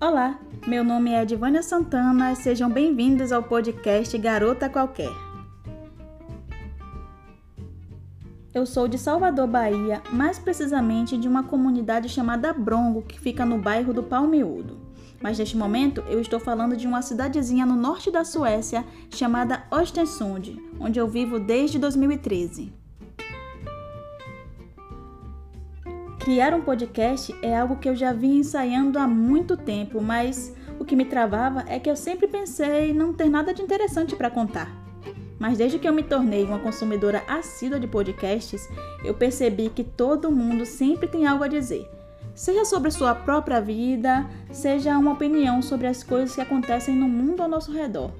Olá, meu nome é Edvânia Santana, sejam bem-vindos ao podcast Garota Qualquer. Eu sou de Salvador, Bahia, mais precisamente de uma comunidade chamada Brongo, que fica no bairro do Palmiúdo. Mas neste momento eu estou falando de uma cidadezinha no norte da Suécia chamada Östersund, onde eu vivo desde 2013. Criar um podcast é algo que eu já vinha ensaiando há muito tempo, mas o que me travava é que eu sempre pensei não ter nada de interessante para contar. Mas desde que eu me tornei uma consumidora assídua de podcasts, eu percebi que todo mundo sempre tem algo a dizer. Seja sobre sua própria vida, seja uma opinião sobre as coisas que acontecem no mundo ao nosso redor.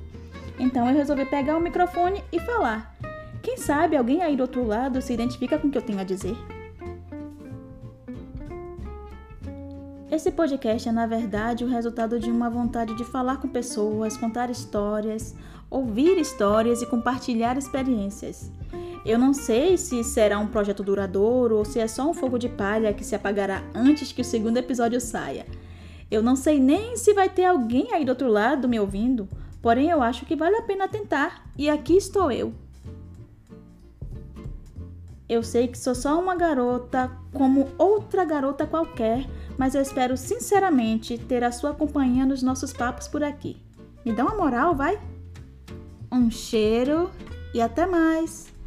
Então eu resolvi pegar o microfone e falar. Quem sabe alguém aí do outro lado se identifica com o que eu tenho a dizer? Esse podcast é, na verdade, o resultado de uma vontade de falar com pessoas, contar histórias, ouvir histórias e compartilhar experiências. Eu não sei se será um projeto duradouro ou se é só um fogo de palha que se apagará antes que o segundo episódio saia. Eu não sei nem se vai ter alguém aí do outro lado me ouvindo, porém eu acho que vale a pena tentar, e aqui estou eu. Eu sei que sou só uma garota como outra garota qualquer, mas eu espero sinceramente ter a sua companhia nos nossos papos por aqui. Me dá uma moral, vai? Um cheiro e até mais!